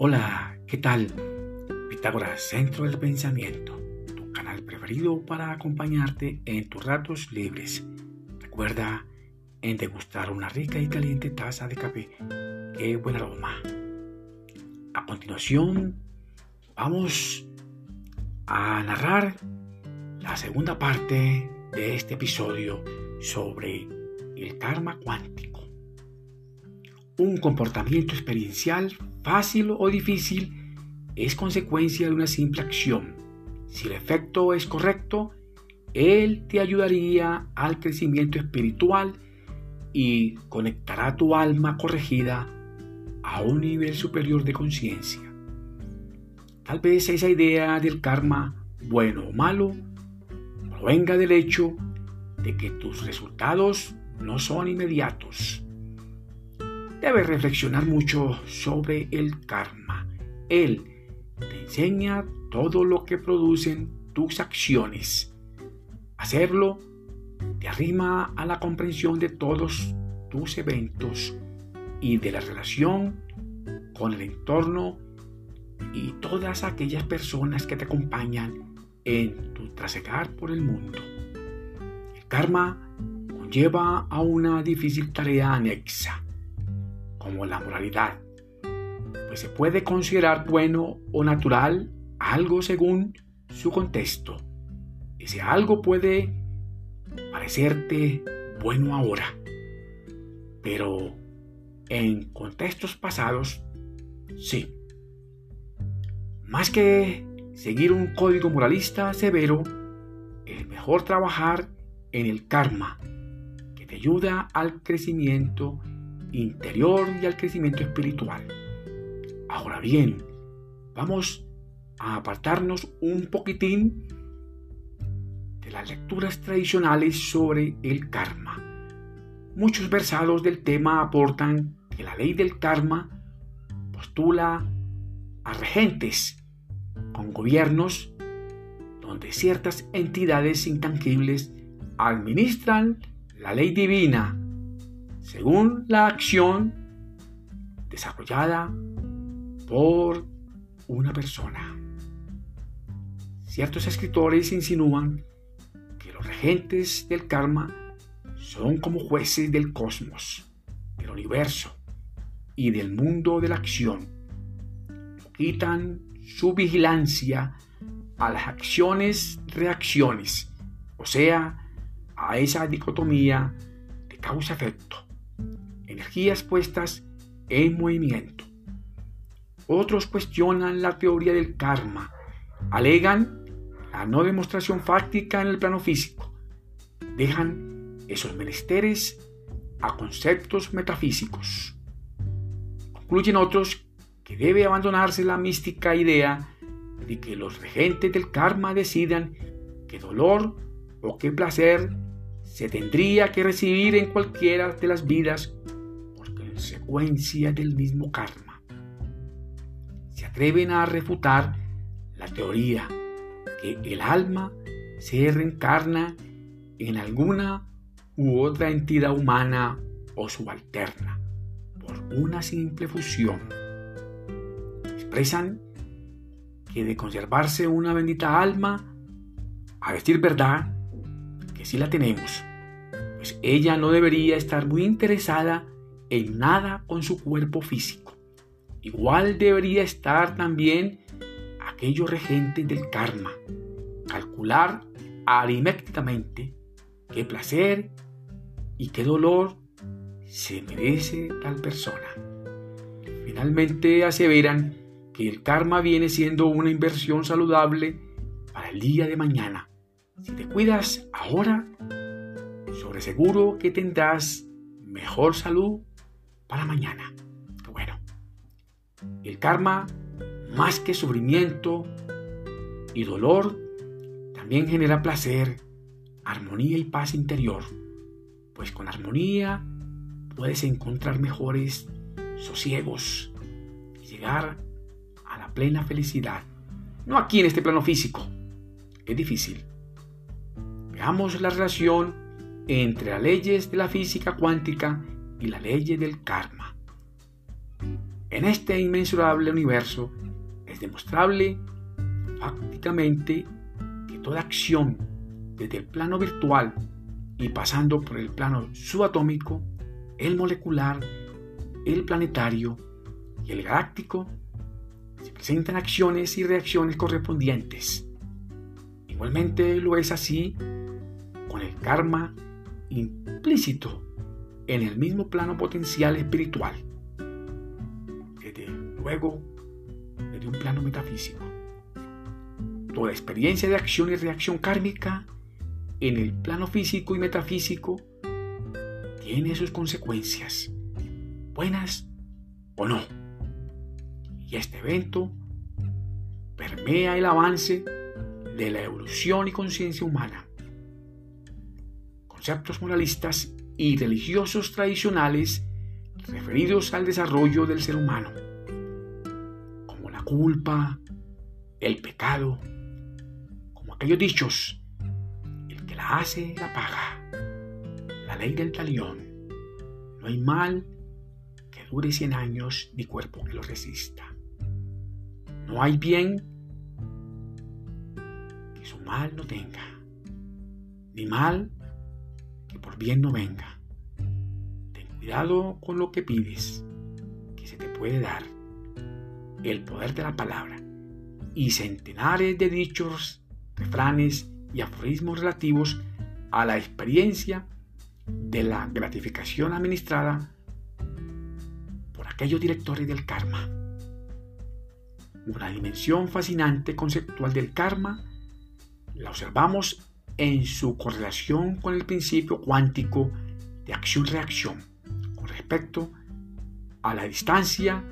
Hola, ¿qué tal? Pitágoras, Centro del Pensamiento, tu canal preferido para acompañarte en tus ratos libres. Recuerda en degustar una rica y caliente taza de café. ¡Qué buen aroma! A continuación, vamos a narrar la segunda parte de este episodio sobre el karma cuántico. Un comportamiento experiencial fácil o difícil es consecuencia de una simple acción. Si el efecto es correcto, él te ayudaría al crecimiento espiritual y conectará tu alma corregida a un nivel superior de conciencia. Tal vez esa idea del karma, bueno o malo, provenga del hecho de que tus resultados no son inmediatos debes reflexionar mucho sobre el karma. Él te enseña todo lo que producen tus acciones. Hacerlo te arrima a la comprensión de todos tus eventos y de la relación con el entorno y todas aquellas personas que te acompañan en tu trasegar por el mundo. El karma conlleva a una difícil tarea anexa como la moralidad, pues se puede considerar bueno o natural algo según su contexto. Ese algo puede parecerte bueno ahora, pero en contextos pasados, sí. Más que seguir un código moralista severo, es mejor trabajar en el karma, que te ayuda al crecimiento interior y al crecimiento espiritual. Ahora bien, vamos a apartarnos un poquitín de las lecturas tradicionales sobre el karma. Muchos versados del tema aportan que la ley del karma postula a regentes con gobiernos donde ciertas entidades intangibles administran la ley divina según la acción desarrollada por una persona. Ciertos escritores insinúan que los regentes del karma son como jueces del cosmos, del universo y del mundo de la acción. Quitan su vigilancia a las acciones-reacciones, o sea, a esa dicotomía de causa-efecto energías puestas en movimiento. Otros cuestionan la teoría del karma, alegan la no demostración fáctica en el plano físico, dejan esos menesteres a conceptos metafísicos. Concluyen otros que debe abandonarse la mística idea de que los regentes del karma decidan qué dolor o qué placer se tendría que recibir en cualquiera de las vidas consecuencia del mismo karma. Se atreven a refutar la teoría que el alma se reencarna en alguna u otra entidad humana o subalterna por una simple fusión. Expresan que de conservarse una bendita alma, a decir verdad, que sí la tenemos, pues ella no debería estar muy interesada en nada con su cuerpo físico. Igual debería estar también aquello regente del karma, calcular aritméticamente qué placer y qué dolor se merece tal persona. Finalmente aseveran que el karma viene siendo una inversión saludable para el día de mañana. Si te cuidas ahora, sobre seguro que tendrás mejor salud para mañana. Bueno, el karma, más que sufrimiento y dolor, también genera placer, armonía y paz interior, pues con armonía puedes encontrar mejores sosiegos y llegar a la plena felicidad. No aquí en este plano físico, es difícil. Veamos la relación entre las leyes de la física cuántica y la ley del karma. En este inmensurable universo es demostrable fácticamente que toda acción desde el plano virtual y pasando por el plano subatómico, el molecular, el planetario y el galáctico, se presentan acciones y reacciones correspondientes. Igualmente lo es así con el karma implícito en el mismo plano potencial espiritual. Desde luego, desde un plano metafísico. Toda experiencia de acción y reacción kármica en el plano físico y metafísico tiene sus consecuencias, buenas o no. Y este evento permea el avance de la evolución y conciencia humana. Conceptos moralistas y religiosos tradicionales referidos al desarrollo del ser humano, como la culpa, el pecado, como aquellos dichos la hace, la paga. La ley del talión. No hay mal que dure cien años ni cuerpo que lo resista. No hay bien que su mal no tenga, ni mal que por bien no venga. Ten cuidado con lo que pides, que se te puede dar. El poder de la palabra y centenares de dichos, refranes y aforismos relativos a la experiencia de la gratificación administrada por aquellos directores del karma. Una dimensión fascinante conceptual del karma la observamos en su correlación con el principio cuántico de acción-reacción con respecto a la distancia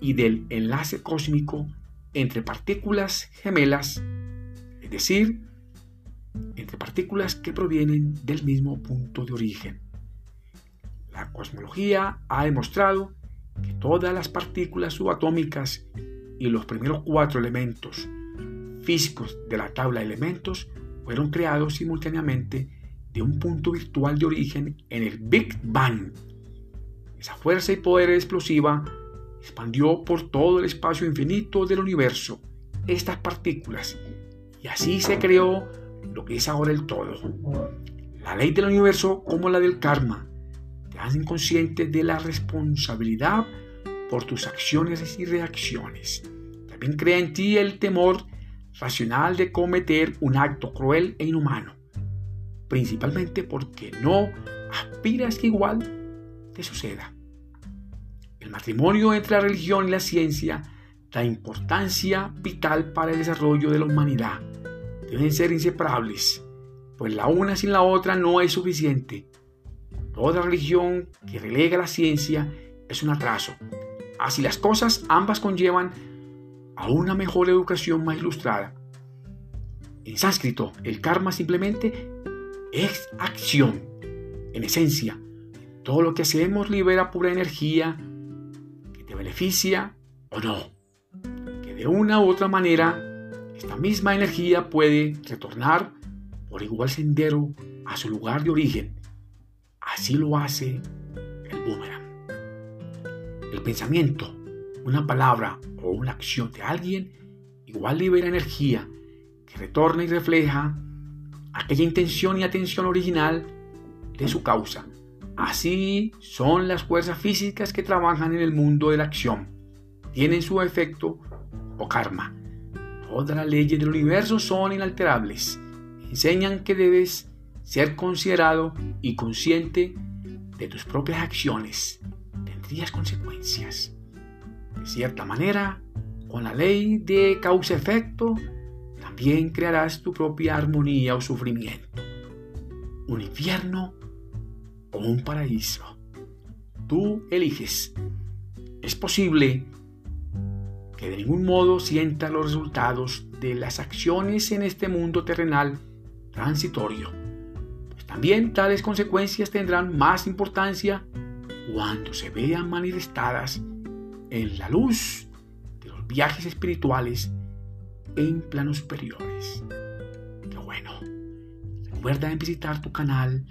y del enlace cósmico entre partículas gemelas, es decir, entre partículas que provienen del mismo punto de origen. La cosmología ha demostrado que todas las partículas subatómicas y los primeros cuatro elementos físicos de la tabla de elementos fueron creados simultáneamente de un punto virtual de origen en el Big Bang. Esa fuerza y poder explosiva expandió por todo el espacio infinito del universo estas partículas y así se creó lo que es ahora el todo. La ley del universo como la del karma te hacen consciente de la responsabilidad por tus acciones y reacciones. También crea en ti el temor racional de cometer un acto cruel e inhumano, principalmente porque no aspiras que igual te suceda. El matrimonio entre la religión y la ciencia da importancia vital para el desarrollo de la humanidad deben ser inseparables, pues la una sin la otra no es suficiente. Toda religión que relega la ciencia es un atraso. Así las cosas, ambas conllevan a una mejor educación más ilustrada. En sánscrito, el karma simplemente es acción. En esencia, todo lo que hacemos libera pura energía que te beneficia o no, que de una u otra manera esta misma energía puede retornar por igual sendero a su lugar de origen. Así lo hace el boomerang. El pensamiento, una palabra o una acción de alguien igual libera energía que retorna y refleja aquella intención y atención original de su causa. Así son las fuerzas físicas que trabajan en el mundo de la acción. Tienen su efecto o karma Todas las leyes del universo son inalterables. Enseñan que debes ser considerado y consciente de tus propias acciones. Tendrías consecuencias. De cierta manera, con la ley de causa-efecto, también crearás tu propia armonía o sufrimiento. Un infierno o un paraíso. Tú eliges. Es posible que de ningún modo sienta los resultados de las acciones en este mundo terrenal transitorio. Pues también tales consecuencias tendrán más importancia cuando se vean manifestadas en la luz de los viajes espirituales en planos superiores. Qué bueno. Recuerda visitar tu canal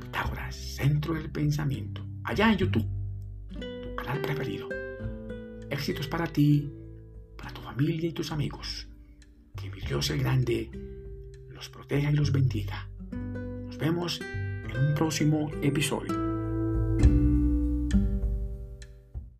Pitágoras, Centro del Pensamiento, allá en YouTube, tu canal preferido Éxitos para ti, para tu familia y tus amigos. Que mi Dios el Grande los proteja y los bendiga. Nos vemos en un próximo episodio.